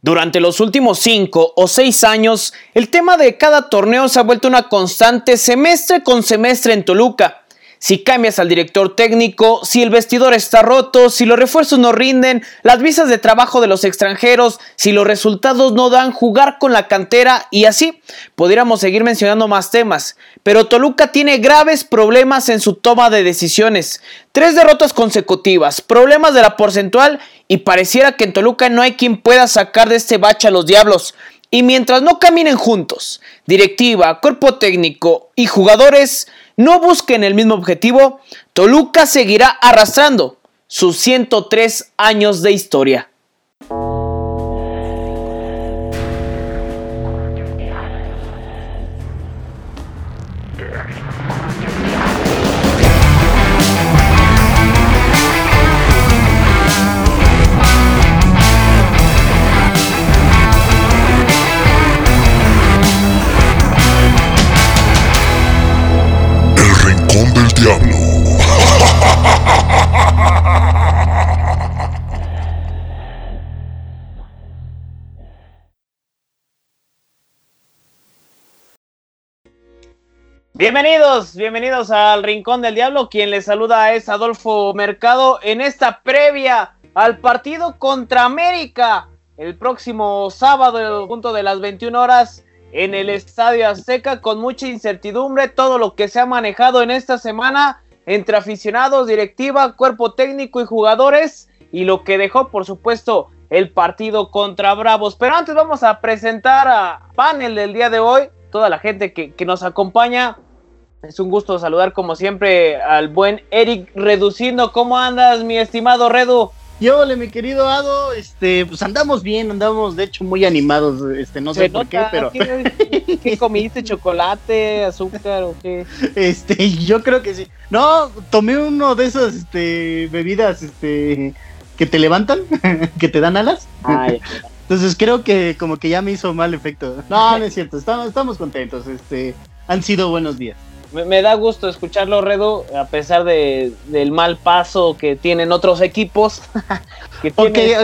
Durante los últimos cinco o seis años, el tema de cada torneo se ha vuelto una constante semestre con semestre en Toluca si cambias al director técnico, si el vestidor está roto, si los refuerzos no rinden, las visas de trabajo de los extranjeros, si los resultados no dan, jugar con la cantera y así. Podríamos seguir mencionando más temas, pero Toluca tiene graves problemas en su toma de decisiones. Tres derrotas consecutivas, problemas de la porcentual y pareciera que en Toluca no hay quien pueda sacar de este bache a los diablos. Y mientras no caminen juntos, directiva, cuerpo técnico y jugadores, no busquen el mismo objetivo, Toluca seguirá arrastrando sus 103 años de historia. Bienvenidos, bienvenidos al Rincón del Diablo. Quien les saluda es Adolfo Mercado en esta previa al partido contra América el próximo sábado, punto de las 21 horas en el Estadio Azteca con mucha incertidumbre, todo lo que se ha manejado en esta semana entre aficionados, directiva, cuerpo técnico y jugadores y lo que dejó por supuesto el partido contra Bravos. Pero antes vamos a presentar a panel del día de hoy, toda la gente que, que nos acompaña. Es un gusto saludar como siempre al buen Eric Reduciendo. ¿Cómo andas, mi estimado Redu? Yo, mi querido Ado, este, pues andamos bien, andamos de hecho muy animados, este, no sé por qué, pero... ¿Qué, comiste? ¿Chocolate, azúcar o qué? Este, yo creo que sí. No, tomé uno de esas, este, bebidas, este, que te levantan, que te dan alas. Entonces creo que como que ya me hizo mal efecto. No, no es cierto, estamos, estamos contentos, este, han sido buenos días. Me, da gusto escucharlo, Redo, a pesar de, del mal paso que tienen otros equipos. que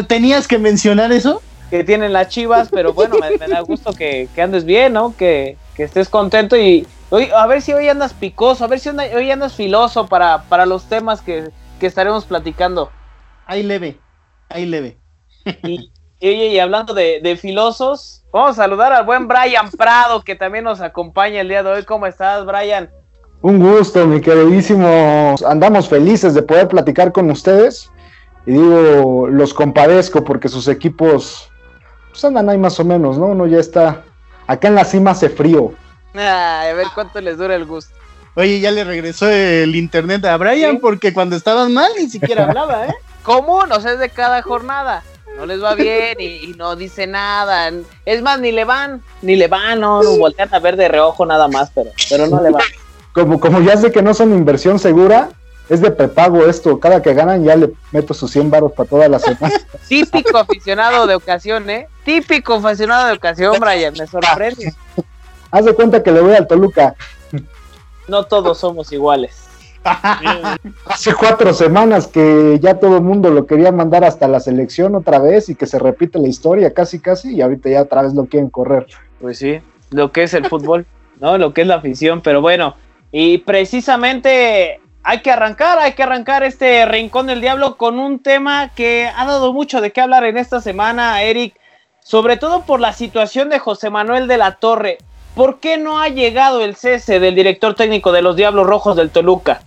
¿Tenías que mencionar eso? Que tienen las chivas, pero bueno, me, da gusto que, andes bien, ¿no? Que, estés contento y hoy, a ver si hoy andas picoso, a ver si hoy andas filoso para, para los temas que, estaremos platicando. Ahí leve, ahí leve. Y, y, hablando de, de filosos, Vamos a saludar al buen Brian Prado, que también nos acompaña el día de hoy. ¿Cómo estás, Brian? Un gusto, mi queridísimo. Andamos felices de poder platicar con ustedes. Y digo, los compadezco porque sus equipos pues andan ahí más o menos, ¿no? Uno ya está. Acá en la cima hace frío. a ver cuánto les dura el gusto. Oye, ya le regresó el internet a Brian porque cuando estaban mal ni siquiera hablaba, ¿eh? ¿Cómo? No sé, de cada jornada no les va bien y, no dice nada. Es más, ni le van, ni le van, no, no voltean a ver de reojo nada más, pero, pero no le van. Como, como ya sé que no son inversión segura, es de prepago esto. Cada que ganan ya le meto sus 100 baros para toda la semana. Típico aficionado de ocasión, ¿eh? Típico aficionado de ocasión, Brian, me sorprende. Haz de cuenta que le voy al Toluca. No todos somos iguales. Hace cuatro semanas que ya todo el mundo lo quería mandar hasta la selección otra vez y que se repite la historia casi casi y ahorita ya otra vez lo quieren correr. Pues sí, lo que es el fútbol, ¿no? Lo que es la afición, pero bueno, y precisamente hay que arrancar, hay que arrancar este Rincón del Diablo con un tema que ha dado mucho de qué hablar en esta semana, Eric, sobre todo por la situación de José Manuel de la Torre. ¿Por qué no ha llegado el cese del director técnico de los Diablos Rojos del Toluca?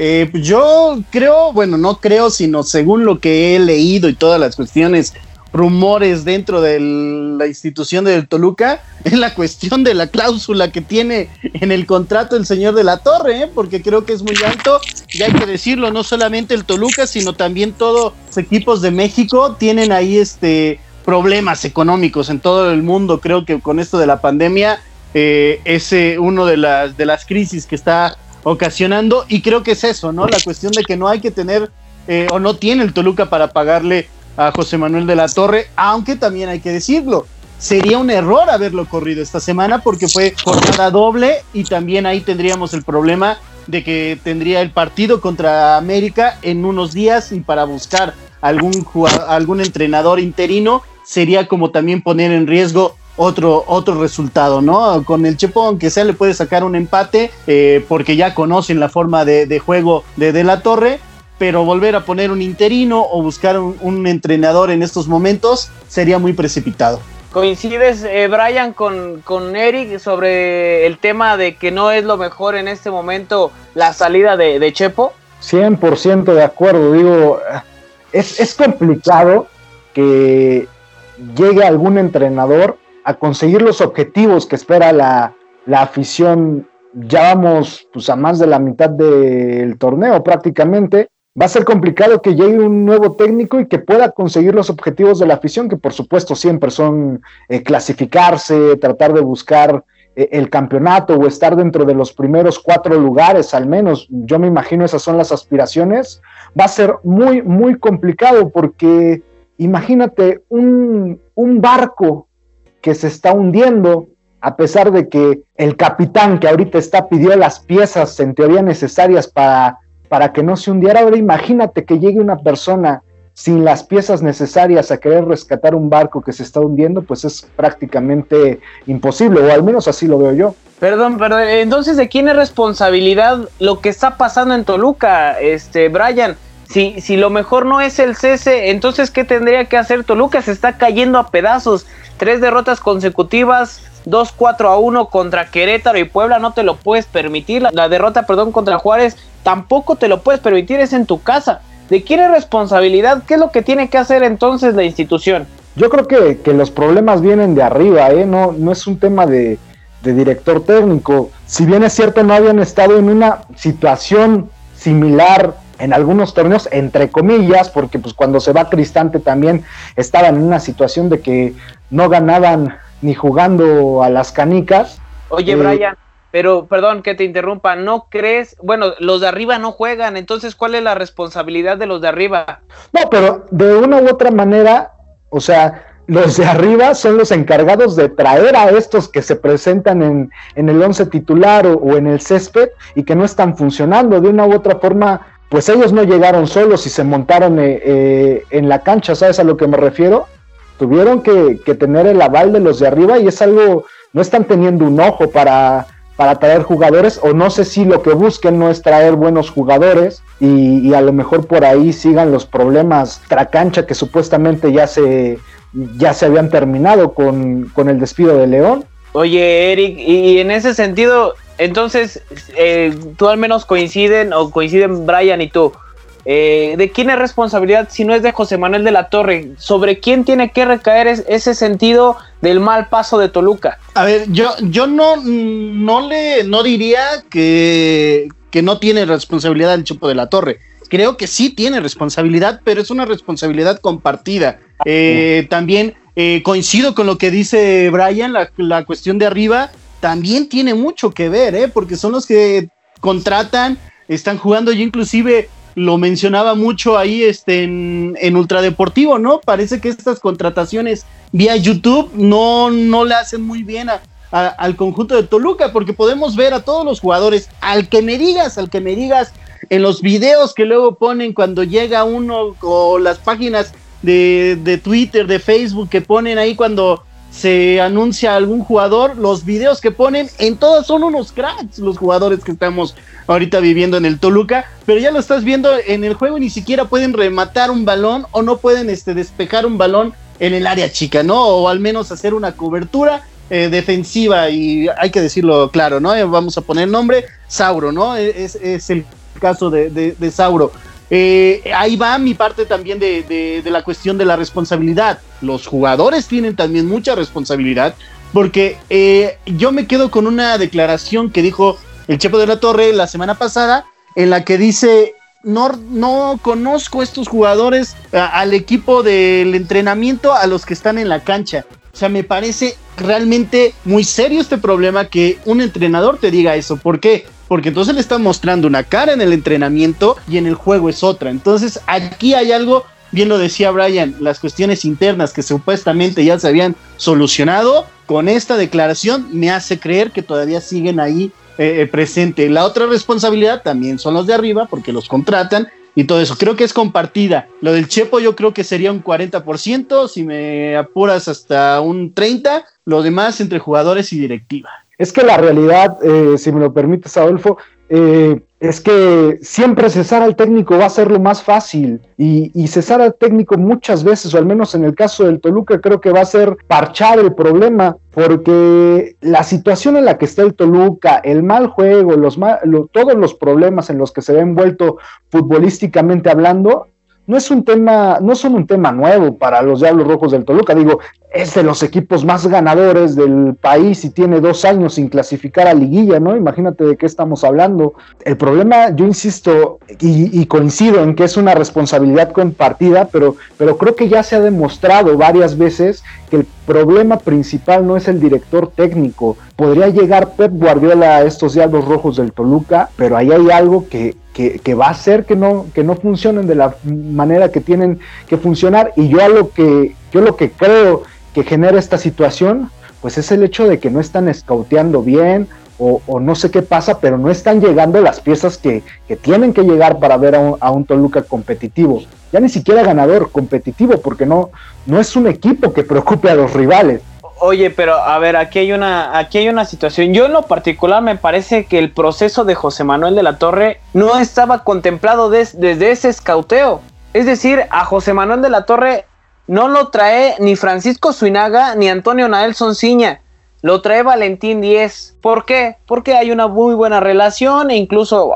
Eh, pues yo creo, bueno, no creo, sino según lo que he leído y todas las cuestiones, rumores dentro de la institución del Toluca, es la cuestión de la cláusula que tiene en el contrato el señor de la Torre, ¿eh? porque creo que es muy alto, y hay que decirlo, no solamente el Toluca, sino también todos los equipos de México tienen ahí este problemas económicos en todo el mundo. Creo que con esto de la pandemia eh, es uno de las, de las crisis que está ocasionando. Y creo que es eso, ¿no? La cuestión de que no hay que tener eh, o no tiene el Toluca para pagarle a José Manuel de la Torre, aunque también hay que decirlo. Sería un error haberlo corrido esta semana porque fue jornada doble y también ahí tendríamos el problema de que tendría el partido contra América en unos días y para buscar algún, algún entrenador interino sería como también poner en riesgo otro, otro resultado, ¿no? Con el Chepo, aunque sea, le puede sacar un empate eh, porque ya conocen la forma de, juego de De La Torre, pero volver a poner un interino o buscar un, entrenador en estos momentos sería muy precipitado. ¿Coincides, eh, Brian, con, con, Eric sobre el tema de que no es lo mejor en este momento la salida de, de Chepo? 100% de acuerdo, digo, es, es complicado que llegue algún entrenador a conseguir los objetivos que espera la, afición. Ya vamos pues, a más de la mitad del torneo prácticamente. Va a ser complicado que llegue un nuevo técnico y que pueda conseguir los objetivos de la afición, que por supuesto siempre son eh, clasificarse, tratar de buscar eh, el campeonato o estar dentro de los primeros cuatro lugares al menos. Yo me imagino esas son las aspiraciones. Va a ser muy, muy complicado porque imagínate un, un barco que se está hundiendo, a pesar de que el capitán que ahorita está pidió las piezas en teoría necesarias para, para que no se hundiera. Ahora imagínate que llegue una persona sin las piezas necesarias a querer rescatar un barco que se está hundiendo, pues es prácticamente imposible, o al menos así lo veo yo. Perdón, pero entonces ¿de quién es responsabilidad lo que está pasando en Toluca, este Brian? Si, si lo mejor no es el cese, entonces ¿qué tendría que hacer Toluca? Se está cayendo a pedazos. Tres derrotas consecutivas, 2-4 a 1 contra Querétaro y Puebla, no te lo puedes permitir. La, derrota, perdón, contra Juárez, tampoco te lo puedes permitir, es en tu casa. ¿De quién es responsabilidad? ¿Qué es lo que tiene que hacer entonces la institución? Yo creo que, que los problemas vienen de arriba, ¿eh? no, no es un tema de, de director técnico. Si bien es cierto, no habían estado en una situación similar en algunos torneos, entre comillas, porque pues cuando se va Cristante también estaban en una situación de que no ganaban ni jugando a las canicas. Oye, eh, Brian, pero perdón que te interrumpa, ¿no crees? Bueno, los de arriba no juegan, entonces ¿cuál es la responsabilidad de los de arriba? No, pero de una u otra manera, o sea, los de arriba son los encargados de traer a estos que se presentan en, en el once titular o, o, en el césped y que no están funcionando. De una u otra forma, pues ellos no llegaron solos y se montaron eh, eh, en la cancha, ¿sabes a lo que me refiero? Tuvieron que, tener el aval de los de arriba y es algo, no están teniendo un ojo para, para traer jugadores o no sé si lo que busquen no es traer buenos jugadores y, a lo mejor por ahí sigan los problemas cancha que supuestamente ya se, ya se habían terminado con, con el despido de León. Oye, Eric, y en ese sentido, entonces, eh, tú al menos coinciden o coinciden Brian y tú. Eh, ¿De quién es responsabilidad si no es de José Manuel de la Torre? ¿Sobre quién tiene que recaer ese sentido del mal paso de Toluca? A ver, yo, yo no, no le no diría que, que no tiene responsabilidad el Chupo de la Torre. Creo que sí tiene responsabilidad, pero es una responsabilidad compartida. Eh, también coincido con lo que dice Brian, la, la cuestión de arriba también tiene mucho que ver, ¿eh? porque son los que contratan, están jugando, yo inclusive lo mencionaba mucho ahí este, en, en Ultradeportivo, ¿no? Parece que estas contrataciones vía YouTube no, no le hacen muy bien al conjunto de Toluca, porque podemos ver a todos los jugadores, al que me digas, al que me digas, en los videos que luego ponen cuando llega uno o las páginas de, de Twitter, de Facebook que ponen ahí cuando se anuncia algún jugador, los videos que ponen en todos son unos cracks los jugadores que estamos ahorita viviendo en el Toluca, pero ya lo estás viendo en el juego ni siquiera pueden rematar un balón o no pueden este, despejar un balón en el área chica, ¿no? O al menos hacer una cobertura eh, defensiva y hay que decirlo claro, ¿no? Eh, vamos a poner nombre, Sauro, ¿no? E, es, es el caso de, de Sauro. Eh, ahí va mi parte también de, la cuestión de la responsabilidad. Los jugadores tienen también mucha responsabilidad porque eh, yo me quedo con una declaración que dijo el Chepo de la Torre la semana pasada en la que dice, no, no conozco estos jugadores al equipo del entrenamiento a los que están en la cancha. O sea, me parece realmente muy serio este problema que un entrenador te diga eso. ¿Por qué? Porque entonces le están mostrando una cara en el entrenamiento y en el juego es otra. Entonces aquí hay algo, bien lo decía Brian, las cuestiones internas que supuestamente ya se habían solucionado, con esta declaración me hace creer que todavía siguen ahí eh, eh, presente. La otra responsabilidad también son los de arriba, porque los contratan y todo eso. Creo que es compartida. Lo del Chepo yo creo que sería un 40%, si me apuras hasta un 30%, lo demás entre jugadores y directiva. Es que la realidad, eh, si me lo permites, Adolfo, eh, es que siempre cesar al técnico va a ser lo más fácil. Y, cesar al técnico muchas veces, o al menos en el caso del Toluca, creo que va a ser parchar el problema, porque la situación en la que está el Toluca, el mal juego, los todos los problemas en los que se ve envuelto futbolísticamente hablando, no es un tema, no son un tema nuevo para los Diablos Rojos del Toluca. Digo, es de los equipos más ganadores del país y tiene dos años sin clasificar a liguilla, ¿no? Imagínate de qué estamos hablando. El problema, yo insisto y, coincido en que es una responsabilidad compartida, pero, pero creo que ya se ha demostrado varias veces que el problema principal no es el director técnico. Podría llegar Pep Guardiola a estos Diablos Rojos del Toluca, pero ahí hay algo que, que, va a hacer que no, que no funcionen de la manera que tienen que funcionar. Y yo a lo que, yo lo que creo que genera esta situación, pues es el hecho de que no están escauteando bien o, no sé qué pasa, pero no están llegando las piezas que, tienen que llegar para ver a un, a un, Toluca competitivo. Ya ni siquiera ganador, competitivo, porque no, no es un equipo que preocupe a los rivales. Oye, pero a ver, aquí hay una, aquí hay una situación. Yo en lo particular me parece que el proceso de José Manuel de la Torre no estaba contemplado desde ese escauteo. Es decir, a José Manuel de la Torre no lo trae ni Francisco Suinaga ni Antonio Naelson Ciña lo trae Valentín 10. ¿Por qué? Porque hay una muy buena relación e incluso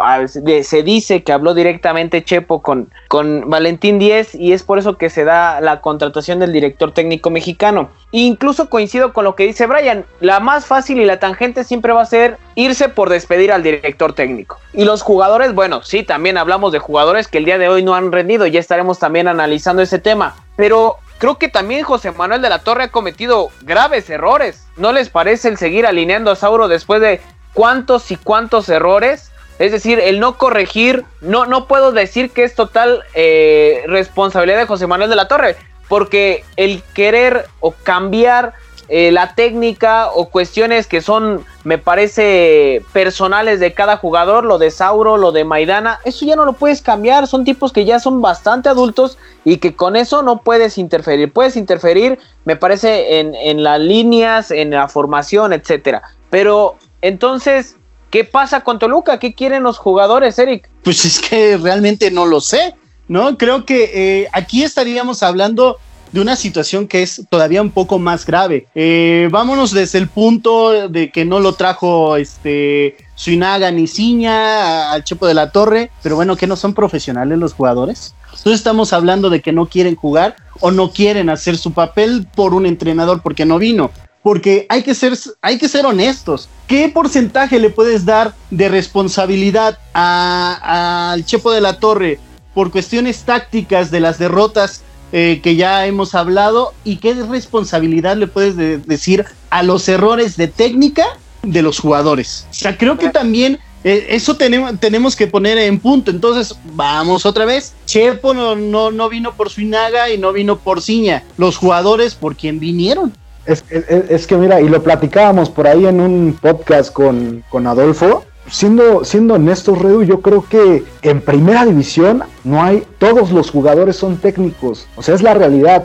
se dice que habló directamente Chepo con, con Valentín 10 y es por eso que se da la contratación del director técnico mexicano. E incluso coincido con lo que dice Brian, la más fácil y la tangente siempre va a ser irse por despedir al director técnico. Y los jugadores, bueno, sí, también hablamos de jugadores que el día de hoy no han rendido, ya estaremos también analizando ese tema. Pero creo que también José Manuel de la Torre ha cometido graves errores. ¿No les parece el seguir alineando a Sauro después de cuántos y cuántos errores? Es decir, el no corregir, no, no puedo decir que es total eh, responsabilidad de José Manuel de la Torre, porque el querer o cambiar eh, la técnica o cuestiones que son, me parece, personales de cada jugador, lo de Sauro, lo de Maidana, eso ya no lo puedes cambiar, son tipos que ya son bastante adultos y que con eso no puedes interferir, puedes interferir, me parece, en, en las líneas, en la formación, etcétera, pero entonces, ¿qué pasa con Toluca? ¿Qué quieren los jugadores, Eric? Pues es que realmente no lo sé, ¿no? Creo que eh, aquí estaríamos hablando de una situación que es todavía un poco más grave. Eh, vámonos desde el punto de que no lo trajo este Suinaga ni Ciña al Chepo de la Torre, pero bueno, que no son profesionales los jugadores. Entonces estamos hablando de que no quieren jugar o no quieren hacer su papel por un entrenador porque no vino. Porque hay que ser, hay que ser honestos. ¿Qué porcentaje le puedes dar de responsabilidad al Chepo de la Torre por cuestiones tácticas de las derrotas eh, que ya hemos hablado y qué responsabilidad le puedes decir a los errores de técnica de los jugadores. O sea, creo que también eh, eso tenemos, que poner en punto. Entonces, vamos otra vez. Chepo no, no, no vino por Suinaga y no vino por Ciña. Los jugadores por quien vinieron. Es, es, que mira, y lo platicábamos por ahí en un podcast con, con Adolfo siendo, siendo honestos, Redu, yo creo que en primera división no hay, todos los jugadores son técnicos, o sea, es la realidad.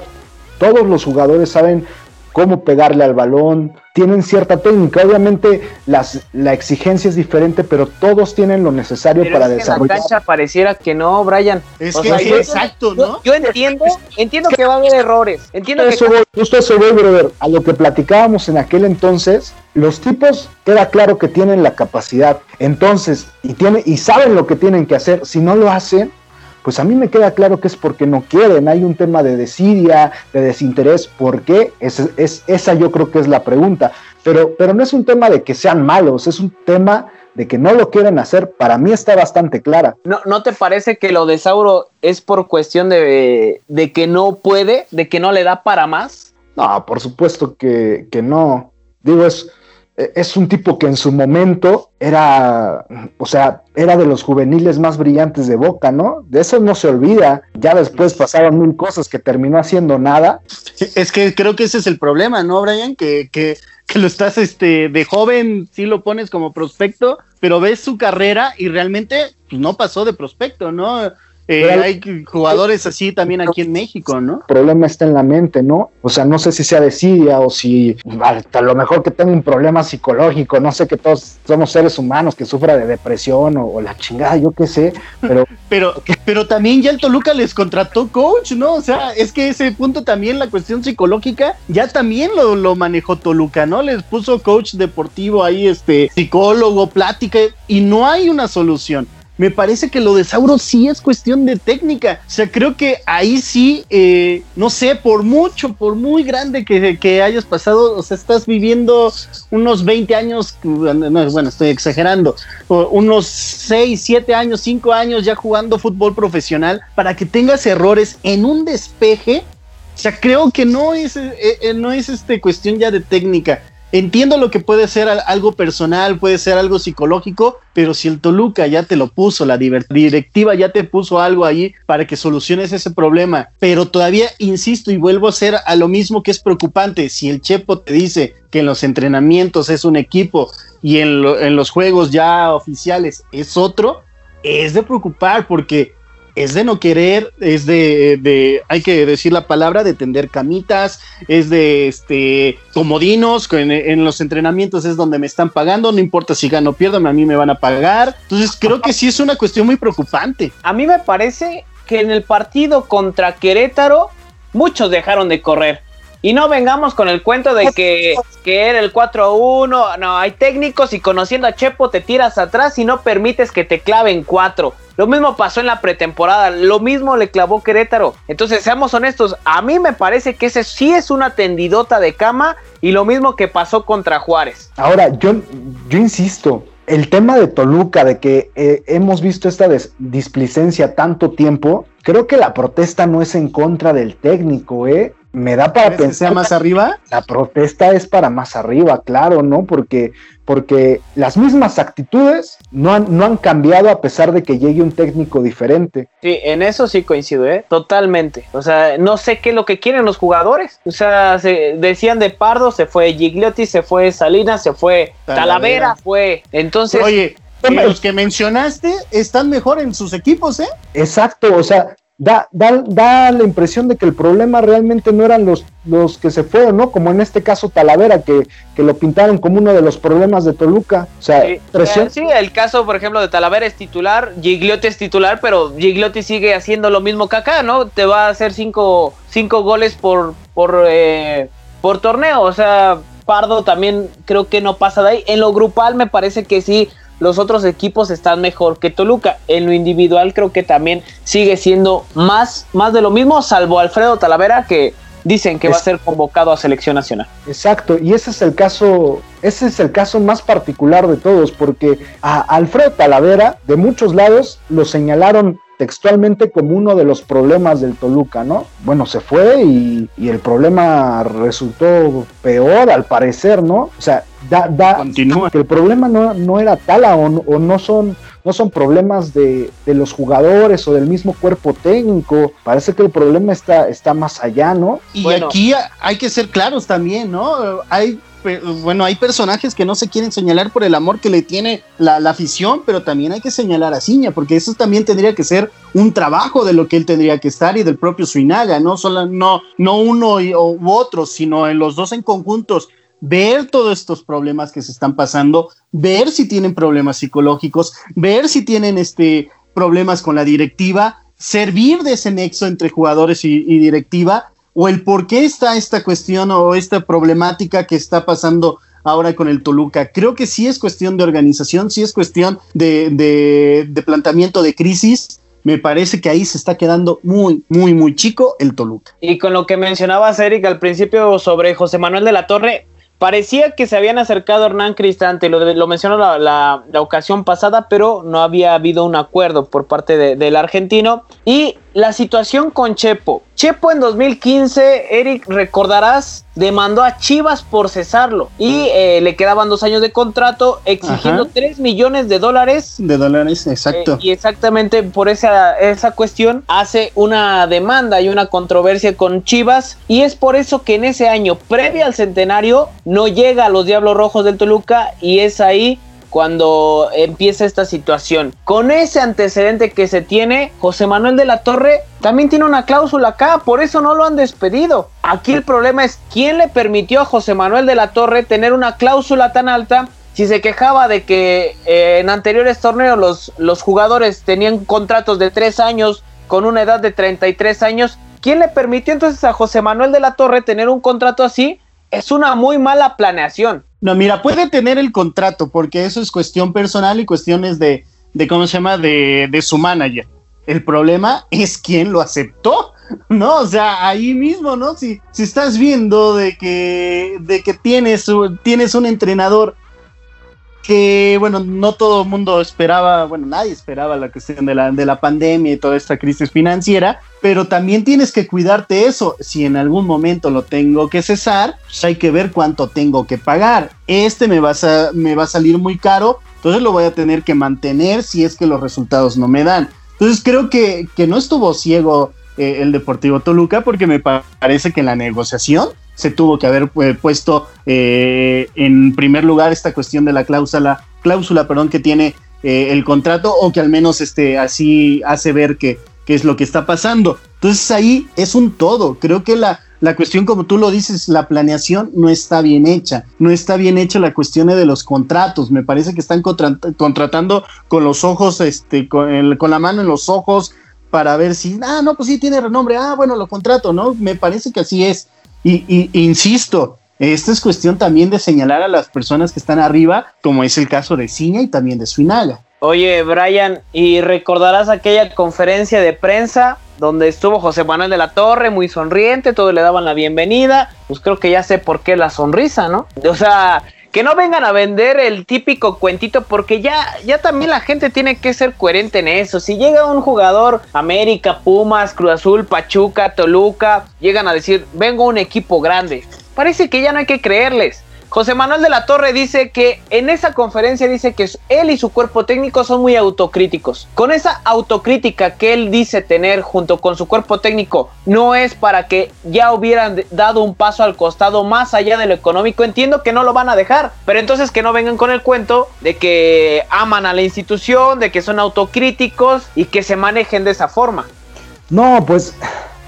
Todos los jugadores saben cómo pegarle al balón, tienen cierta técnica. Obviamente las, la exigencia es diferente, pero todos tienen lo necesario para desarrollar. en la cancha pareciera que no, Brian. Es que exacto, ¿no? Yo, entiendo, entiendo que va a haber errores. Entiendo justo que... Eso justo eso voy, brother. A lo que platicábamos en aquel entonces, los tipos queda claro que tienen la capacidad. Entonces, y, tiene, y saben lo que tienen que hacer. Si no lo hacen, pues a mí me queda claro que es porque no quieren, hay un tema de desidia, de desinterés, ¿por qué? Es, es, esa yo creo que es la pregunta, pero, pero no es un tema de que sean malos, es un tema de que no lo quieren hacer, para mí está bastante clara. ¿No, ¿no te parece que lo de Sauro es por cuestión de, de que no puede, de que no le da para más? No, por supuesto que, que no. Digo, es, es un tipo que en su momento era, o sea, era de los juveniles más brillantes de Boca, ¿no? De eso no se olvida. Ya después pasaron mil cosas que terminó haciendo nada. Es que creo que ese es el problema, ¿no, Brian? Que, que, que lo estás, este, de joven, sí lo pones como prospecto, pero ves su carrera y realmente pues, no pasó de prospecto, ¿no? Eh, hay jugadores así también aquí en México, ¿no? El problema está en la mente, ¿no? O sea, no sé si sea desidia o si a lo mejor que tenga un problema psicológico, no sé que todos somos seres humanos que sufra de depresión o, la chingada, yo qué sé, pero... pero... Pero también ya el Toluca les contrató coach, ¿no? O sea, es que ese punto también, la cuestión psicológica, ya también lo, lo manejó Toluca, ¿no? Les puso coach deportivo ahí, este, psicólogo, plática, y no hay una solución me parece que lo de Sauro sí es cuestión de técnica. O sea, creo que ahí sí, eh, no sé, por mucho, por muy grande que, hayas pasado, o sea, estás viviendo unos 20 años, bueno, estoy exagerando, unos 6, 7 años, 5 años ya jugando fútbol profesional, para que tengas errores en un despeje. O sea, creo que no es, eh, eh, no es este cuestión ya de técnica Entiendo lo que puede ser algo personal, puede ser algo psicológico, pero si el Toluca ya te lo puso, la directiva ya te puso algo ahí para que soluciones ese problema, pero todavía insisto y vuelvo a ser a lo mismo que es preocupante, si el Chepo te dice que en los entrenamientos es un equipo y en, en los juegos ya oficiales es otro, es de preocupar porque es de no querer, es de, hay que decir la palabra, de tender camitas, es de este comodinos, en, en, los entrenamientos es donde me están pagando, no importa si gano o pierdo, a mí me van a pagar. Entonces creo que sí es una cuestión muy preocupante. A mí me parece que en el partido contra Querétaro muchos dejaron de correr. Y no vengamos con el cuento de que, que era el 4-1. No, hay técnicos y conociendo a Chepo te tiras atrás y no permites que te claven 4. Lo mismo pasó en la pretemporada, lo mismo le clavó Querétaro. Entonces, seamos honestos, a mí me parece que ese sí es una tendidota de cama y lo mismo que pasó contra Juárez. Ahora, yo, yo insisto, el tema de Toluca, de que eh, hemos visto esta displicencia tanto tiempo, creo que la protesta no es en contra del técnico, ¿eh? Me da para pensar. Que sea más arriba? La protesta es para más arriba, claro, ¿no? Porque, porque las mismas actitudes no han, no han cambiado a pesar de que llegue un técnico diferente. Sí, en eso sí coincido, ¿eh? Totalmente. O sea, no sé qué es lo que quieren los jugadores. O sea, se decían de Pardo, se fue Gigliotti, se fue Salinas, se fue Talavera, fue. Entonces. Oye, los que mencionaste están mejor en sus equipos, ¿eh? Exacto, o sea, da, da, da, la impresión de que el problema realmente no eran los, los que se fueron, ¿no? Como en este caso Talavera, que, que lo pintaron como uno de los problemas de Toluca. O sea, sí, presión. sí, el caso, por ejemplo, de Talavera es titular, Gigliotti es titular, pero Gigliotti sigue haciendo lo mismo que acá, ¿no? Te va a hacer cinco, cinco goles por, por, eh, por torneo. O sea, Pardo también creo que no pasa de ahí. En lo grupal me parece que sí los otros equipos están mejor que Toluca. En lo individual creo que también sigue siendo más, más de lo mismo, salvo Alfredo Talavera que dicen que va a ser convocado a selección nacional. Exacto, y ese es el caso, ese es el caso más particular de todos, porque a Alfredo Talavera de muchos lados lo señalaron textualmente como uno de los problemas del Toluca, ¿no? Bueno, se fue y, el problema resultó peor al parecer, ¿no? O sea, da, da que el problema no, no era tal o, no son no son problemas de, de, los jugadores o del mismo cuerpo técnico. Parece que el problema está, está más allá, ¿no? Y aquí hay que ser claros también, ¿no? Hay bueno, hay personajes que no se quieren señalar por el amor que le tiene la, afición, pero también hay que señalar a Ciña, porque eso también tendría que ser un trabajo de lo que él tendría que estar y del propio Suinaga, no solo no, no uno u otro, sino en los dos en conjuntos ver todos estos problemas que se están pasando, ver si tienen problemas psicológicos, ver si tienen este problemas con la directiva, servir de ese nexo entre jugadores y directiva o el por qué está esta cuestión o esta problemática que está pasando ahora con el Toluca. Creo que sí es cuestión de organización, sí es cuestión de, de, planteamiento de crisis. Me parece que ahí se está quedando muy, muy, muy chico el Toluca. Y con lo que mencionabas, Eric, al principio sobre José Manuel de la Torre, parecía que se habían acercado Hernán Cristante, lo, lo mencionó la, la, ocasión pasada, pero no había habido un acuerdo por parte del argentino. Y la situación con Chepo. Chepo en 2015, Eric, recordarás, demandó a Chivas por cesarlo y eh, le quedaban dos años de contrato exigiendo 3 millones de dólares. De dólares, exacto. Eh, y exactamente por esa, esa cuestión hace una demanda y una controversia con Chivas y es por eso que en ese año previo al centenario no llega a los Diablos Rojos del Toluca y es ahí cuando empieza esta situación. Con ese antecedente que se tiene, José Manuel de la Torre también tiene una cláusula acá, por eso no lo han despedido. Aquí el problema es quién le permitió a José Manuel de la Torre tener una cláusula tan alta si se quejaba de que eh, en anteriores torneos los, los jugadores tenían contratos de 3 años con una edad de 33 años, ¿quién le permitió entonces a José Manuel de la Torre tener un contrato así? Es una muy mala planeación. No, mira, puede tener el contrato porque eso es cuestión personal y cuestiones de, de ¿cómo se llama? De, de su manager. El problema es quién lo aceptó. No, o sea, ahí mismo, ¿no? Si, si estás viendo de que, de que tienes, tienes un entrenador que bueno, no todo el mundo esperaba, bueno, nadie esperaba la cuestión de la, de la pandemia y toda esta crisis financiera, pero también tienes que cuidarte eso. Si en algún momento lo tengo que cesar, pues hay que ver cuánto tengo que pagar. Este me va a, me va a salir muy caro, entonces lo voy a tener que mantener si es que los resultados no me dan. Entonces creo que, que no estuvo ciego eh, el Deportivo Toluca porque me parece que la negociación se tuvo que haber eh, puesto eh, en primer lugar esta cuestión de la cláusula, cláusula perdón, que tiene eh, el contrato o que al menos este, así hace ver que, es lo que está pasando. Entonces ahí es un todo. Creo que la, la cuestión, como tú lo dices, la planeación no está bien hecha. No está bien hecha la cuestión de los contratos. Me parece que están contratando con los ojos, este, con, con, la mano en los ojos para ver si, ah, no, pues sí tiene renombre, ah, bueno, lo contrato, ¿no? Me parece que así es. Y, insisto, esta es cuestión también de señalar a las personas que están arriba, como es el caso de Ciña y también de Suinaga. Oye, Brian, ¿y recordarás aquella conferencia de prensa donde estuvo José Manuel de la Torre, muy sonriente, todos le daban la bienvenida? Pues creo que ya sé por qué la sonrisa, ¿no? O sea, que no vengan a vender el típico cuentito porque ya, ya también la gente tiene que ser coherente en eso. Si llega un jugador, América, Pumas, Cruz Azul, Pachuca, Toluca, llegan a decir, vengo un equipo grande. Parece que ya no hay que creerles. José Manuel de la Torre dice que en esa conferencia dice que él y su cuerpo técnico son muy autocríticos. Con esa autocrítica que él dice tener junto con su cuerpo técnico, no es para que ya hubieran dado un paso al costado más allá de lo económico. Entiendo que no lo van a dejar, pero entonces que no vengan con el cuento de que aman a la institución, de que son autocríticos y que se manejen de esa forma. No, pues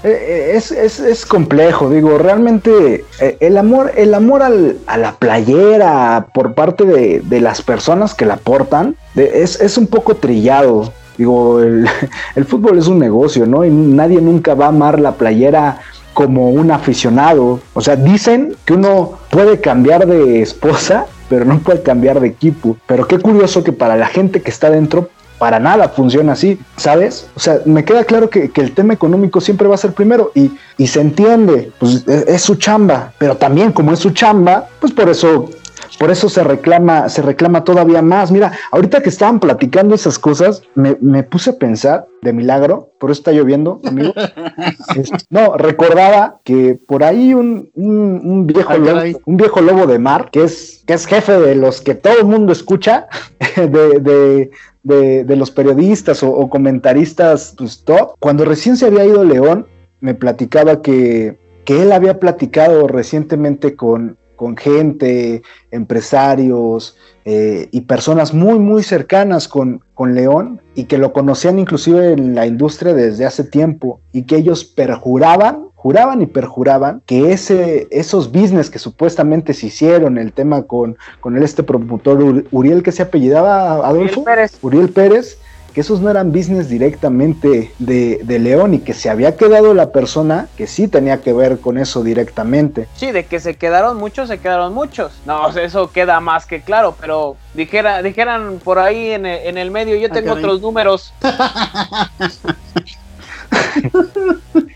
es, es, es, complejo, digo, realmente eh, el amor, el amor al, a la playera por parte de, de, las personas que la portan es, es un poco trillado. Digo, el, el, fútbol es un negocio, ¿no? Y nadie nunca va a amar la playera como un aficionado. O sea, dicen que uno puede cambiar de esposa, pero no puede cambiar de equipo. Pero qué curioso que para la gente que está dentro para nada funciona así, ¿sabes? O sea, me queda claro que, el tema económico siempre va a ser primero y, y se entiende, pues es, es, su chamba, pero también como es su chamba, pues por eso por eso se reclama, se reclama todavía más. Mira, ahorita que estaban platicando esas cosas, me, me puse a pensar de milagro, por eso está lloviendo, amigo. no, recordaba que por ahí un, un, viejo lobo, un viejo lobo de mar, que es, que es jefe de los que todo el mundo escucha, de, de, de, los periodistas o, o comentaristas pues, top, cuando recién se había ido León, me platicaba que, que él había platicado recientemente con, con gente, empresarios eh, y personas muy, muy cercanas con, con León y que lo conocían inclusive en la industria desde hace tiempo y que ellos perjuraban juraban y perjuraban que ese, esos business que supuestamente se hicieron, el tema con, con el este promotor Uriel que se apellidaba Adolfo, Uriel Pérez, Uriel Pérez que esos no eran business directamente de, de, León y que se había quedado la persona que sí tenía que ver con eso directamente. Sí, de que se quedaron muchos, se quedaron muchos. No, eso queda más que claro, pero dijera, dijeran por ahí en el, en el medio, yo tengo otros números.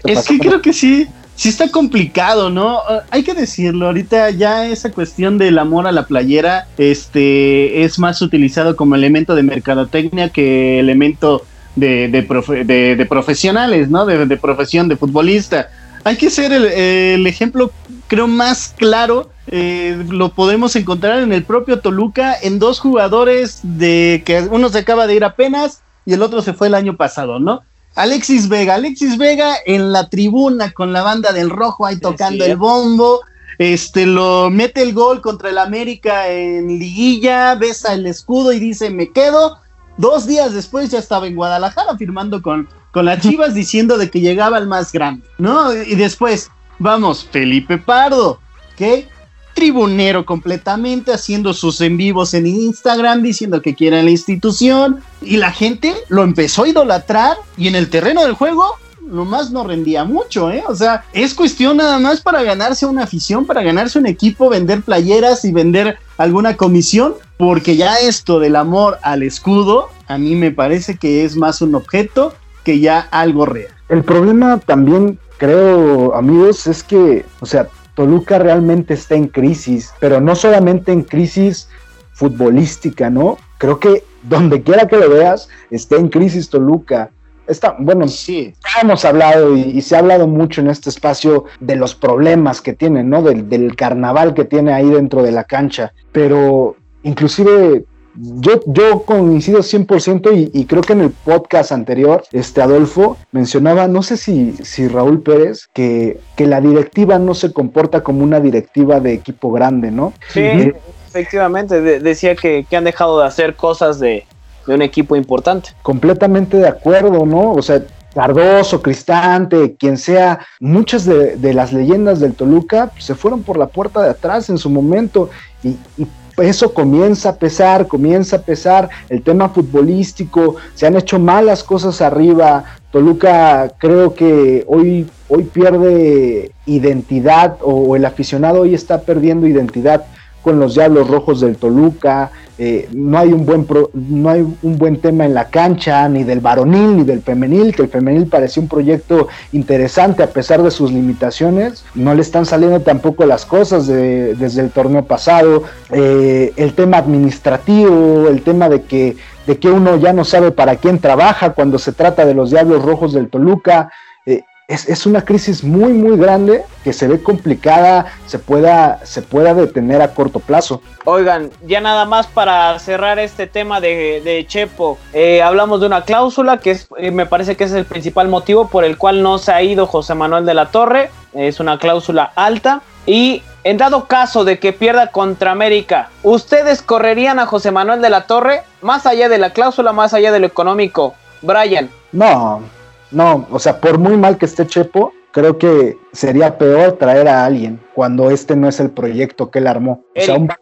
es que creo que sí, sí está complicado, ¿no? Hay que decirlo, ahorita ya esa cuestión del amor a la playera este, es más utilizado como elemento de mercadotecnia que elemento de, de, profesionales, ¿no? De, profesión de futbolista. Hay que ser el, ejemplo, creo, más claro. Eh, lo podemos encontrar en el propio Toluca, en dos jugadores de que uno se acaba de ir apenas y el otro se fue el año pasado, ¿no? Alexis Vega, Alexis Vega en la tribuna con la banda del rojo ahí tocando el bombo. este lo mete el gol contra el América en liguilla, besa el escudo y dice me quedo. Dos días después ya estaba en Guadalajara firmando con, con las Chivas diciendo de que llegaba el más grande, ¿no? Y después, vamos, Felipe Pardo, ¿qué? Tribunero completamente, haciendo sus en vivos en Instagram, diciendo que quiere la institución, y la gente lo empezó a idolatrar, y en el terreno del juego nomás no rendía mucho, ¿eh? O sea, es cuestión nada más para ganarse una afición, para ganarse un equipo, vender playeras y vender alguna comisión, porque ya esto del amor al escudo, a mí me parece que es más un objeto que ya algo real. El problema también, creo, amigos, es que, o sea, Toluca realmente está en crisis, pero no solamente en crisis futbolística, ¿no? Creo que donde quiera que lo veas, está en crisis Toluca. Está, bueno, sí. hemos hablado y, se ha hablado mucho en este espacio de los problemas que tiene, ¿no? Del, del carnaval que tiene ahí dentro de la cancha. Pero inclusive yo, yo coincido 100% y, y, creo que en el podcast anterior, este Adolfo mencionaba, no sé si, si Raúl Pérez, que, que la directiva no se comporta como una directiva de equipo grande, ¿no? Sí, eh, efectivamente, decía que, que, han dejado de hacer cosas de, de un equipo importante. Completamente de acuerdo, ¿no? O sea, Cardoso, Cristante, quien sea, muchas de, de, las leyendas del Toluca se fueron por la puerta de atrás en su momento y, y eso comienza a pesar, comienza a pesar. El tema futbolístico, se han hecho malas cosas arriba, Toluca creo que hoy, hoy pierde identidad o el aficionado hoy está perdiendo identidad con los Diablos Rojos del Toluca, eh, no, hay un buen no hay un buen tema en la cancha, ni del varonil ni del femenil, que el femenil parecía un proyecto interesante a pesar de sus limitaciones, no le están saliendo tampoco las cosas de, desde el torneo pasado, eh, el tema administrativo, el tema de que, de que uno ya no sabe para quién trabaja cuando se trata de los Diablos Rojos del Toluca, es, una crisis muy, muy grande que se ve complicada, se pueda, se pueda detener a corto plazo. Oigan, ya nada más para cerrar este tema de, Chepo, eh, hablamos de una cláusula que es, eh, me parece que es el principal motivo por el cual no se ha ido José Manuel de la Torre, es una cláusula alta y en dado caso de que pierda contra América, ¿ustedes correrían a José Manuel de la Torre más allá de la cláusula, más allá de lo económico? Brian. No, no, o sea, por muy mal que esté Chepo, creo que sería peor traer a alguien cuando este no es el proyecto que él armó.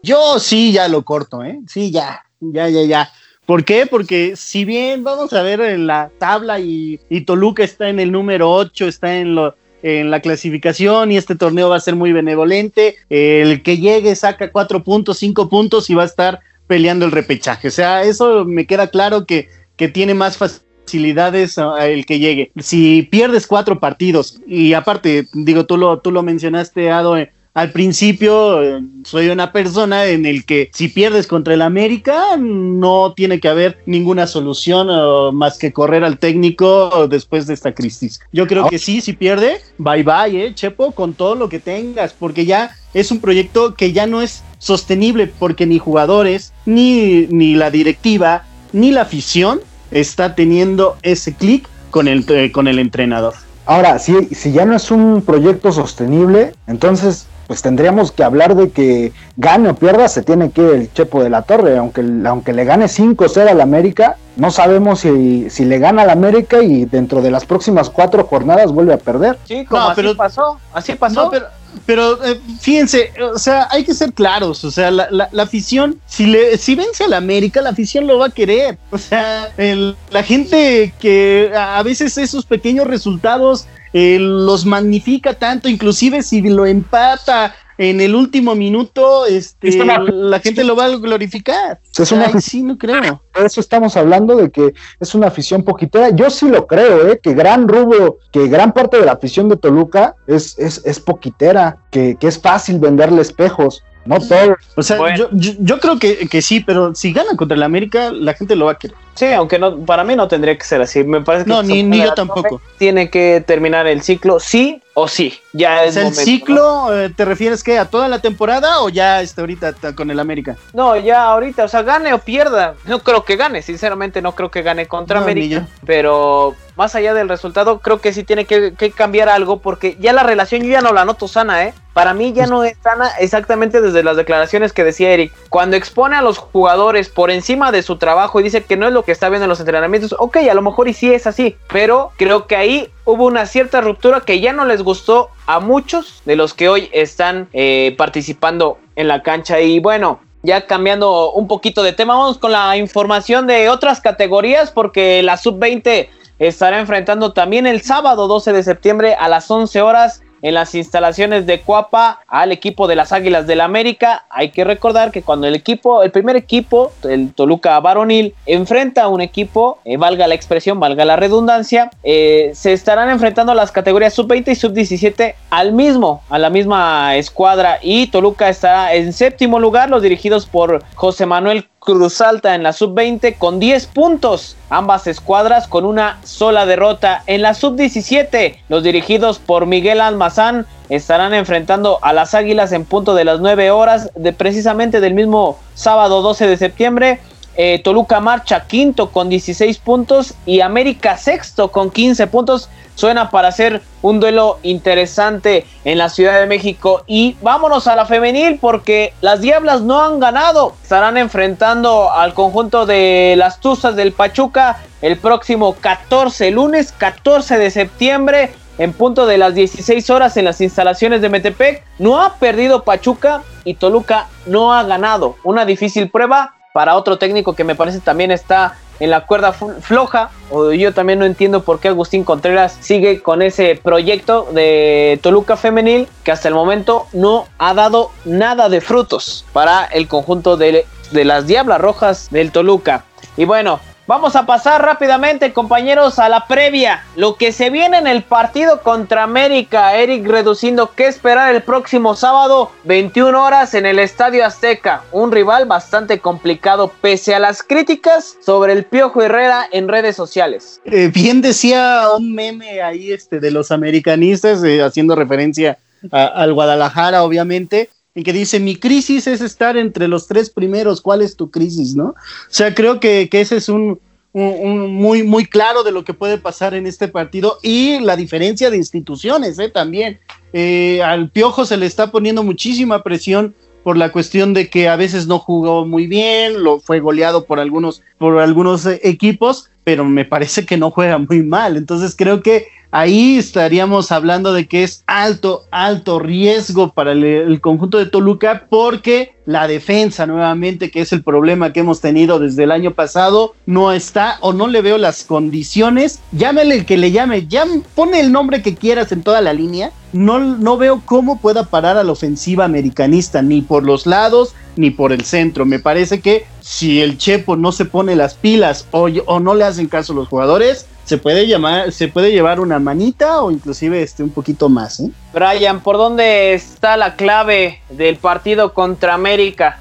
Yo sí ya lo corto, ¿eh? Sí, ya, ya, ya, ya. ¿Por qué? Porque si bien vamos a ver en la tabla y, Toluca está en el número 8, está en, lo, en la clasificación y este torneo va a ser muy benevolente, el que llegue saca 4 puntos, 5 puntos y va a estar peleando el repechaje. O sea, eso me queda claro que, que tiene más facilidad facilidades el que llegue. Si pierdes cuatro partidos y aparte, digo, tú lo, tú lo mencionaste, Ado, eh, al principio eh, soy una persona en el que si pierdes contra el América no tiene que haber ninguna solución más que correr al técnico después de esta crisis. Yo creo que sí, si pierde, bye bye, eh, Chepo, con todo lo que tengas, porque ya es un proyecto que ya no es sostenible porque ni jugadores, ni, ni la directiva, ni la afición está teniendo ese clic con el, eh, con el entrenador. Ahora, si, si ya no es un proyecto sostenible, entonces pues tendríamos que hablar de que gane o pierda, se tiene que ir el Chepo de la Torre, aunque, aunque le gane 5-0 al América, no sabemos si, si le gana al América y dentro de las próximas cuatro jornadas vuelve a perder. Sí, como así pasó, así pasó. pero, pero eh, fíjense, o sea, hay que ser claros, o sea, la, la, afición, si, le, si vence al América, la afición lo va a querer. O sea, la gente que a veces esos pequeños resultados eh, los magnifica tanto, inclusive si lo empata en el último minuto, este, la gente lo va a glorificar. Es una sí, no creo. Por eso estamos hablando de que es una afición poquitera. Yo sí lo creo, ¿eh? que gran rubro, que gran parte de la afición de Toluca es, es, es poquitera, que, que es fácil venderle espejos. No todo. O sea, yo, yo, creo que, que, sí, pero si gana contra el América, la gente lo va a querer. Sí, aunque no, para mí no tendría que ser así. Me parece que no, ni, ni yo tampoco. Tiene que terminar el ciclo. Sí, o sí, ya es, el ciclo, eh, ¿te refieres que a toda la temporada o ya está ahorita con el América? No, ya ahorita, o sea, gane o pierda. No creo que gane, sinceramente no creo que gane contra América. Pero más allá del resultado, creo que sí tiene que, cambiar algo porque ya la relación yo ya no la noto sana, ¿eh? Para mí ya no es sana exactamente desde las declaraciones que decía Eric. Cuando expone a los jugadores por encima de su trabajo y dice que no es lo que está viendo en los entrenamientos, ok, a lo mejor y sí es así, pero creo que ahí hubo una cierta ruptura que ya no les gustó a muchos de los que hoy están eh, participando en la cancha. Y bueno, ya cambiando un poquito de tema, vamos con la información de otras categorías porque la sub-20 estará enfrentando también el sábado 12 de septiembre a las 11 horas en las instalaciones de Cuapa al equipo de las Águilas del América. Hay que recordar que cuando el equipo, el primer equipo, el Toluca Varonil, enfrenta a un equipo, eh, valga la expresión, valga la redundancia, eh, se estarán enfrentando las categorías sub-20 y sub-17 al mismo, a la misma escuadra. Y Toluca estará en séptimo lugar, los dirigidos por José Manuel Cruz Alta en la sub-20 con 10 puntos. Ambas escuadras con una sola derrota. En la sub-17, los dirigidos por Miguel Almazán estarán enfrentando a las Águilas en punto de las 9 horas de precisamente del mismo sábado 12 de septiembre. Eh, Toluca marcha quinto con 16 puntos y América sexto con 15 puntos. Suena para hacer un duelo interesante en la Ciudad de México. Y vámonos a la femenil porque las Diablas no han ganado. Estarán enfrentando al conjunto de las Tuzas del Pachuca el próximo 14, lunes 14 de septiembre. En punto de las 16 horas en las instalaciones de Metepec, no ha perdido Pachuca y Toluca no ha ganado. Una difícil prueba para otro técnico que me parece también está en la cuerda floja. O yo también no entiendo por qué Agustín Contreras sigue con ese proyecto de Toluca Femenil que hasta el momento no ha dado nada de frutos para el conjunto de, de las Diablas Rojas del Toluca. Y bueno, Vamos a pasar rápidamente, compañeros, a la previa. Lo que se viene en el partido contra América. Eric reduciendo qué esperar el próximo sábado, 21 horas en el Estadio Azteca. Un rival bastante complicado, pese a las críticas sobre el Piojo Herrera en redes sociales. Eh, bien decía un meme ahí este, de los americanistas, eh, haciendo referencia al Guadalajara, obviamente en que dice, mi crisis es estar entre los tres primeros, ¿cuál es tu crisis? ¿no? O sea, creo que, ese es un, muy, muy claro de lo que puede pasar en este partido y la diferencia de instituciones ¿eh? también. Eh, al Piojo se le está poniendo muchísima presión por la cuestión de que a veces no jugó muy bien, lo fue goleado por algunos, por algunos eh, equipos, pero me parece que no juega muy mal. Entonces creo que ahí estaríamos hablando de que es alto, alto riesgo para el, conjunto de Toluca porque la defensa nuevamente, que es el problema que hemos tenido desde el año pasado, no está o no le veo las condiciones. Llámele el que le llame, ya pone el nombre que quieras en toda la línea. No, no veo cómo pueda parar a la ofensiva americanista, ni por los lados, ni por el centro. Me parece que si el Chepo no se pone las pilas o, no le hacen caso los jugadores, se puede llamar, se puede llevar una manita o inclusive este un poquito más. ¿eh? Brian, ¿por dónde está la clave del partido contra América?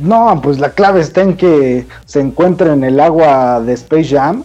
No, pues la clave está en que se encuentra en el agua de Space Jam.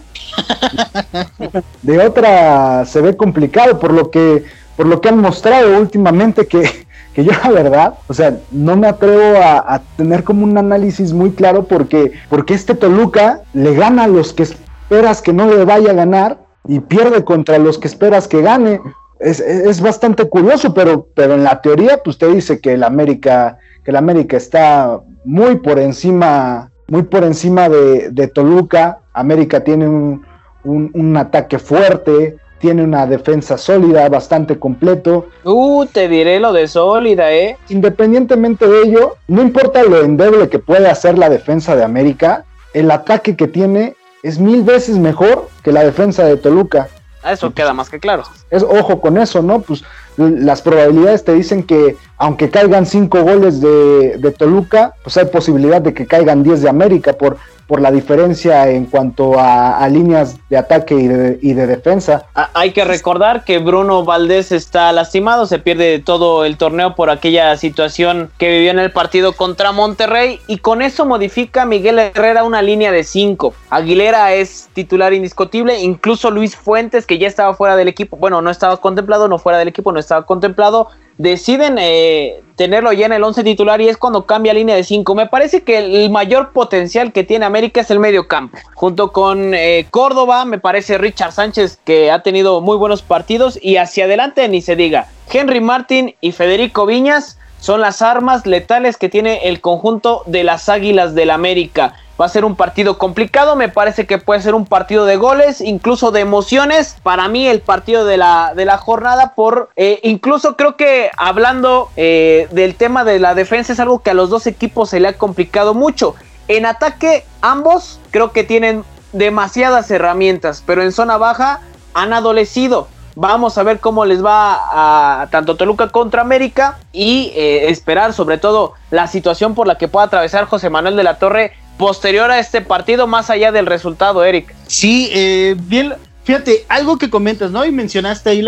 de otra se ve complicado por lo que por lo que han mostrado últimamente que, que yo la verdad, o sea, no me atrevo a, a, tener como un análisis muy claro porque, porque este Toluca le gana a los que esperas que no le vaya a ganar y pierde contra los que esperas que gane. Es, bastante curioso, pero, pero en la teoría, pues te dice que el América, que el América está muy por encima, muy por encima de, Toluca. América tiene un, un, ataque fuerte, tiene una defensa sólida, bastante completo. Uh, te diré lo de sólida, eh. Independientemente de ello, no importa lo endeble que puede hacer la defensa de América, el ataque que tiene es mil veces mejor que la defensa de Toluca. Eso queda más que claro. Es ojo con eso, ¿no? Pues las probabilidades te dicen que aunque caigan cinco goles de, Toluca, pues hay posibilidad de que caigan 10 de América por, por la diferencia en cuanto a, líneas de ataque y de, defensa. Ah, hay que recordar que Bruno Valdés está lastimado, se pierde todo el torneo por aquella situación que vivió en el partido contra Monterrey y con eso modifica Miguel Herrera una línea de 5. Aguilera es titular indiscutible, incluso Luis Fuentes que ya estaba fuera del equipo, bueno, no estaba contemplado, no fuera del equipo, no estaba contemplado, deciden eh, tenerlo ya en el 11 titular y es cuando cambia línea de 5. Me parece que el mayor potencial que tiene América es el medio campo. Junto con eh, Córdoba, me parece Richard Sánchez que ha tenido muy buenos partidos y hacia adelante ni se diga. Henry Martin y Federico Viñas son las armas letales que tiene el conjunto de las Águilas del América. Va a ser un partido complicado, me parece que puede ser un partido de goles, incluso de emociones. Para mí el partido de la, de la jornada, por eh, incluso creo que hablando eh, del tema de la defensa es algo que a los dos equipos se le ha complicado mucho. En ataque ambos creo que tienen demasiadas herramientas, pero en zona baja han adolecido. Vamos a ver cómo les va a tanto Toluca contra América y eh, esperar sobre todo la situación por la que pueda atravesar José Manuel de la Torre posterior a este partido, más allá del resultado, Eric. Sí, eh, bien, fíjate, algo que comentas, ¿no? Y mencionaste ahí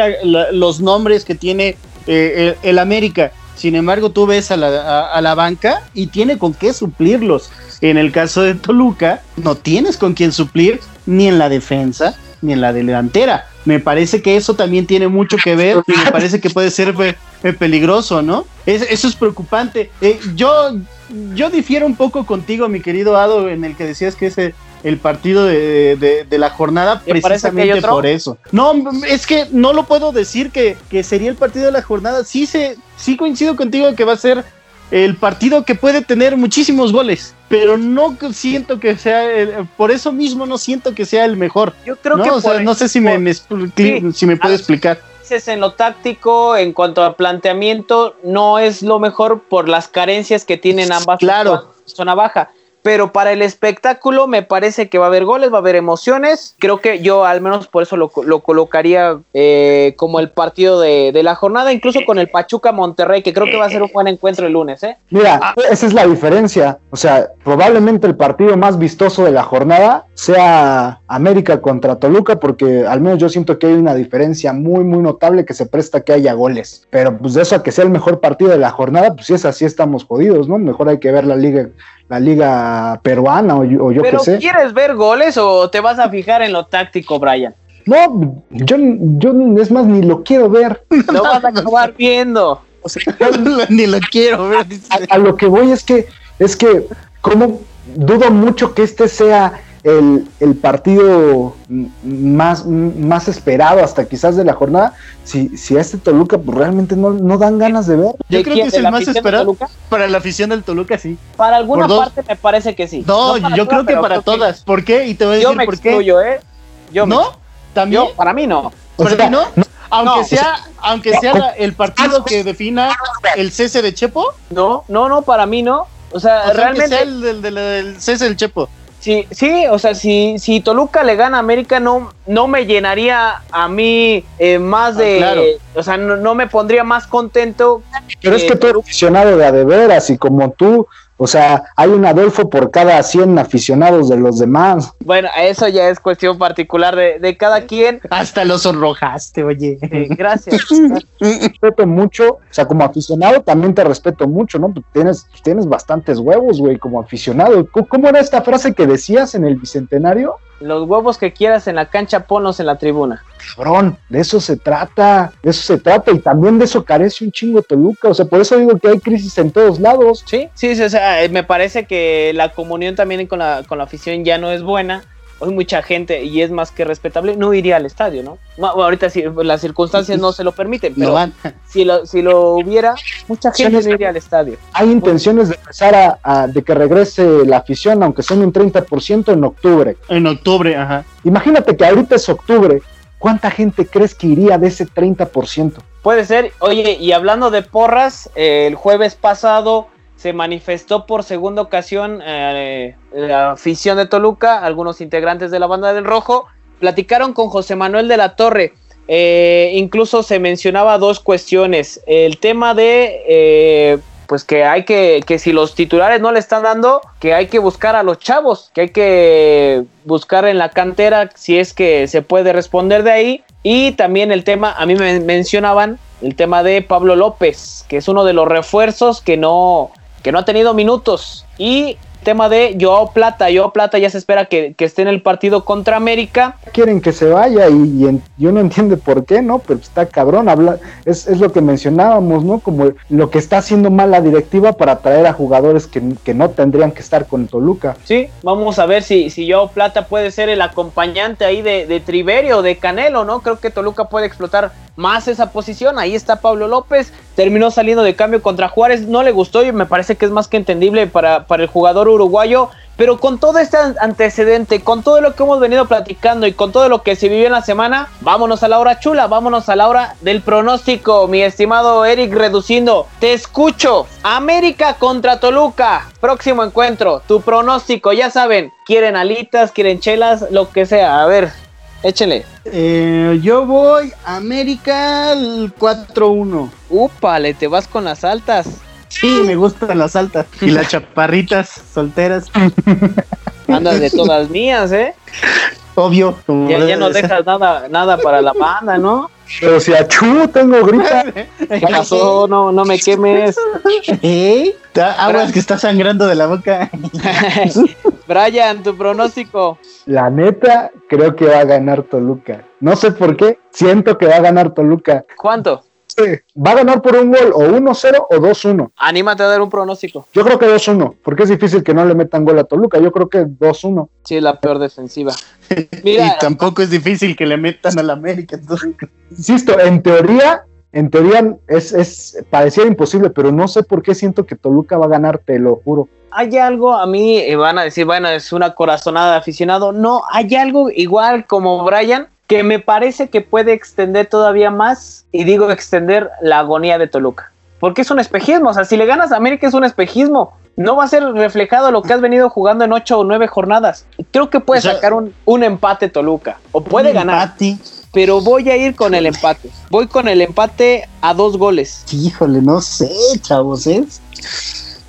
los nombres que tiene eh, el, América. Sin embargo, tú ves a la, a la, banca y tiene con qué suplirlos. En el caso de Toluca, no tienes con quién suplir ni en la defensa ni en la delantera. Me parece que eso también tiene mucho que ver y me parece que puede ser peligroso, ¿no? eso es preocupante. Eh, yo, yo difiero un poco contigo, mi querido Ado, en el que decías que ese el partido de, la jornada precisamente por eso. No, es que no lo puedo decir que, que sería el partido de la jornada. Sí, se, sí coincido contigo que va a ser el partido que puede tener muchísimos goles, pero no siento que sea, por eso mismo no siento que sea el mejor. Yo creo ¿no? que no sé si me, si me puede explicar. En lo táctico, en cuanto a planteamiento, no es lo mejor por las carencias que tienen ambas claro. zona baja pero para el espectáculo me parece que va a haber goles, va a haber emociones. Creo que yo al menos por eso lo, colocaría eh, como el partido de, la jornada, incluso con el Pachuca Monterrey, que creo que va a ser un buen encuentro el lunes. ¿eh? Mira, esa es la diferencia. O sea, probablemente el partido más vistoso de la jornada sea América contra Toluca, porque al menos yo siento que hay una diferencia muy, muy notable que se presta que haya goles. Pero pues de eso a que sea el mejor partido de la jornada, pues si es así estamos jodidos, ¿no? Mejor hay que ver la liga la liga peruana o, yo qué sé. ¿Quieres ver goles o te vas a fijar en lo táctico, Brian? No, yo, yo es más, ni lo quiero ver. Lo vas a acabar viendo. O sea, ni lo quiero ver. A, a, lo que voy es que, es que, como dudo mucho que este sea el, el, partido más, más esperado hasta quizás de la jornada, si, si a este Toluca pues realmente no, no dan ganas de ver. Yo creo que es el más esperado para la afición del Toluca, sí. Para alguna parte me parece que sí. No, yo creo que para todas. ¿Por qué? Y te voy a decir yo me por excluyo, ¿eh? Yo ¿No? ¿También? para mí no. ¿Para no? Aunque sea, aunque sea el partido que defina el cese de Chepo. No, no, no, para mí no. O sea, realmente. sea el del, del cese del Chepo. Sí, sí, o sea, si, si Toluca le gana a América, no, no me llenaría a mí eh, más ah, de. O sea, no, me pondría más contento. Pero es que tú eres aficionado de a de veras y como tú, o sea, hay un Adolfo por cada 100 aficionados de los demás. Bueno, eso ya es cuestión particular de, cada quien. Hasta los sonrojaste, oye. gracias. respeto mucho, o sea, como aficionado también te respeto mucho, ¿no? tienes, tienes bastantes huevos, güey, como aficionado. ¿Cómo era esta frase que decías en el Bicentenario? Los huevos que quieras en la cancha, ponlos en la tribuna. Cabrón, de eso se trata, de eso se trata y también de eso carece un chingo Toluca, o sea, por eso digo que hay crisis en todos lados. Sí, sí, o sea, me parece que la comunión también con la, con la afición ya no es buena hoy mucha gente, y es más que respetable, no iría al estadio, ¿no? ahorita sí, las circunstancias no se lo permiten, pero si, lo, si lo hubiera, mucha gente no iría al estadio. Hay intenciones de empezar a, de que regrese la afición, aunque sea un 30% en octubre. En octubre, ajá. Imagínate que ahorita es octubre, ¿cuánta gente crees que iría de ese 30%? Puede ser, oye, y hablando de porras, el jueves pasado se manifestó por segunda ocasión eh, la afición de Toluca, algunos integrantes de la banda del Rojo, platicaron con José Manuel de la Torre. eh, incluso se mencionaba dos cuestiones. El tema de, eh, pues que hay que, que si los titulares no le están dando, que hay que buscar a los chavos, que hay que buscar en la cantera si es que se puede responder de ahí. Y también el tema, a mí me mencionaban el tema de Pablo López, que es uno de los refuerzos que no, que no ha tenido minutos. Y tema de Joao Plata. Joao Plata ya se espera que, esté en el partido contra América. Quieren que se vaya y, yo no entiendo por qué, ¿no? Pero está cabrón, habla, es, es, lo que mencionábamos, ¿no? Como lo que está haciendo mal la directiva para traer a jugadores que, no tendrían que estar con Toluca. Sí, vamos a ver si, si Joao Plata puede ser el acompañante ahí de, de Triverio, de Canelo, ¿no? Creo que Toluca puede explotar más esa posición. Ahí está Pablo López, terminó saliendo de cambio contra Juárez, no le gustó y me parece que es más que entendible para, para el jugador uruguayo. Pero con todo este antecedente, con todo lo que hemos venido platicando y con todo lo que se vivió en la semana, vámonos a la hora chula, vámonos a la hora del pronóstico, mi estimado Eric Reduciendo. Te escucho. América contra Toluca. Próximo encuentro. Tu pronóstico, ya saben. Quieren alitas, quieren chelas, lo que sea. A ver, Échele. Eh, yo voy América 4-1. Úpale, te vas con las altas. Sí, me gustan las altas. Y las chaparritas solteras. Andas de todas mías, ¿eh? Obvio. ya, no dejas nada, nada para la banda, ¿no? Pero si achú tengo grita. ¿Qué pasó? No, no me quemes. ¿Eh? Aguas que está sangrando de la boca. Brian, tu pronóstico. La neta, creo que va a ganar Toluca. No sé por qué, siento que va a ganar Toluca. ¿Cuánto? va a ganar por un gol, o 1-0 o 2-1. Anímate a dar un pronóstico. Yo creo que 2-1, porque es difícil que no le metan gol a Toluca. Yo creo que 2-1. Sí, la peor defensiva. y tampoco es difícil que le metan al América. Insisto, en teoría, en teoría es, es parecía imposible, pero no sé por qué siento que Toluca va a ganar, te lo juro. Hay algo, a mí eh, van a decir, bueno, es una corazonada de aficionado. No, hay algo igual como Brian, que me parece que puede extender todavía más, y digo extender la agonía de Toluca. Porque es un espejismo, o sea, si le ganas a América es un espejismo. No va a ser reflejado lo que has venido jugando en ocho o nueve jornadas. Creo que puede sacar un, un, empate Toluca. O puede ganar. Pero voy a ir con el empate. Voy con el empate a dos goles. Híjole, no sé, chavos, ¿eh?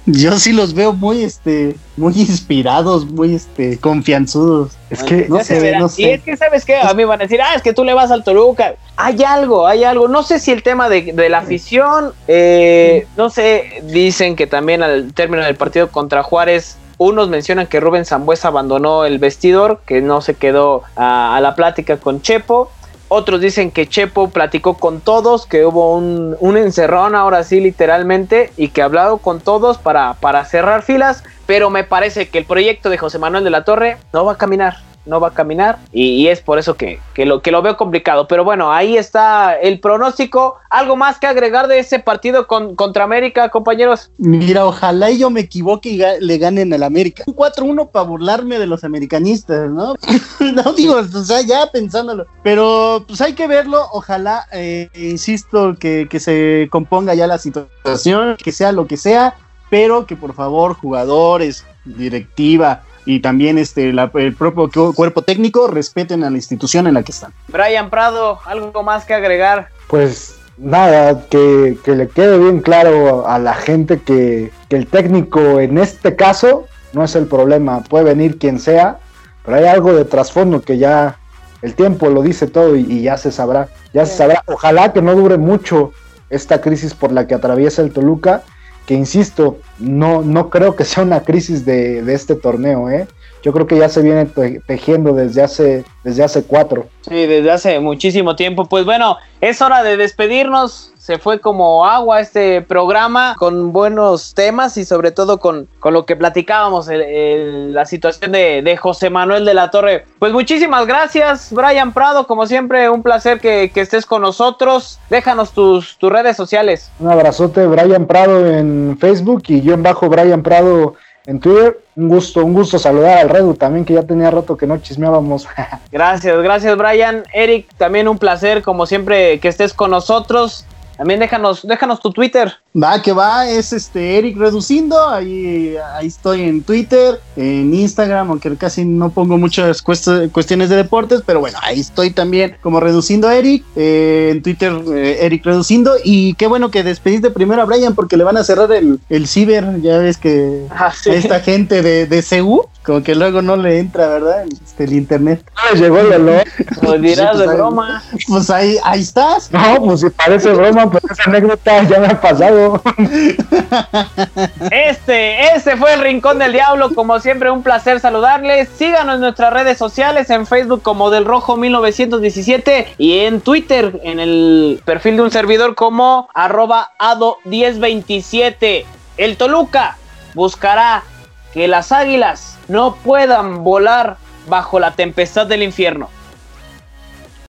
Yo sí los veo muy, este, muy inspirados, muy, este, confianzudos. Es que, no sé, no sé. Y es que, ¿sabes qué? A mí van a decir, ah, es que tú le vas al Toluca. Hay algo, hay algo. No sé si el tema de, la afición, eh, no sé, dicen que también al término del partido contra Juárez unos mencionan que Rubén Zambuesa abandonó el vestidor, que no se quedó a, a, la plática con Chepo. Otros dicen que Chepo platicó con todos, que hubo un, encerrón ahora sí literalmente y que ha hablado con todos para, para cerrar filas, pero me parece que el proyecto de José Manuel de la Torre no va a caminar no va a caminar y, es por eso que, lo, que lo veo complicado. Pero bueno, ahí está el pronóstico. ¿Algo más que agregar de ese partido con, contra América, compañeros? Mira, ojalá yo me equivoque y le ganen al América. Un 4-1 para burlarme de los americanistas, ¿no? no digo, o sea, ya pensándolo. Pero pues hay que verlo. Ojalá, eh, insisto, que, que se componga ya la situación, que sea lo que sea, pero que por favor, jugadores, directiva, y también este, el propio cuerpo técnico respeten a la institución en la que están. Brian Prado, ¿algo más que agregar? Pues nada, que, le quede bien claro a la gente que, el técnico en este caso no es el problema, puede venir quien sea, pero hay algo de trasfondo que ya el tiempo lo dice todo y, ya se sabrá, ya se sabrá. Ojalá que no dure mucho esta crisis por la que atraviesa el Toluca que insisto, no, no creo que sea una crisis de, este torneo, ¿eh? Yo creo que ya se viene tejiendo desde hace, desde hace cuatro. Sí, desde hace muchísimo tiempo. Pues bueno, es hora de despedirnos se fue como agua este programa con buenos temas y sobre todo con, con lo que platicábamos, la situación de, José Manuel de la Torre. Pues muchísimas gracias, Brian Prado, como siempre, un placer que, estés con nosotros. Déjanos tus, tus redes sociales. Un abrazote, Brian Prado en Facebook y yo en bajo Brian Prado en Twitter. Un gusto, un gusto saludar al Redu también, que ya tenía rato que no chismeábamos. gracias, gracias Brian. Eric, también un placer, como siempre, que estés con nosotros. También déjanos, déjanos tu Twitter. Va, que va, es este Eric Reducindo, ahí, ahí estoy en Twitter, en Instagram, aunque casi no pongo muchas cuestiones de deportes, pero bueno, ahí estoy también como Reducindo Eric, eh, en Twitter eh, Eric Reducindo, y qué bueno que despediste primero a Brian porque le van a cerrar el, el ciber, ya ves que ah, esta gente de, de CU, como que luego no le entra, ¿verdad? Este, el internet. Ah, llegó el olor. Pues dirás de pues broma. Pues ahí, ahí estás. No, pues si parece broma, pues esa anécdota ya me ha pasado. Este, este fue el Rincón del Diablo. Como siempre, un placer saludarles. Síganos en nuestras redes sociales, en Facebook como Del Rojo 1917 y en Twitter, en el perfil de un servidor como arroba ado1027. El Toluca buscará que las águilas no puedan volar bajo la tempestad del infierno.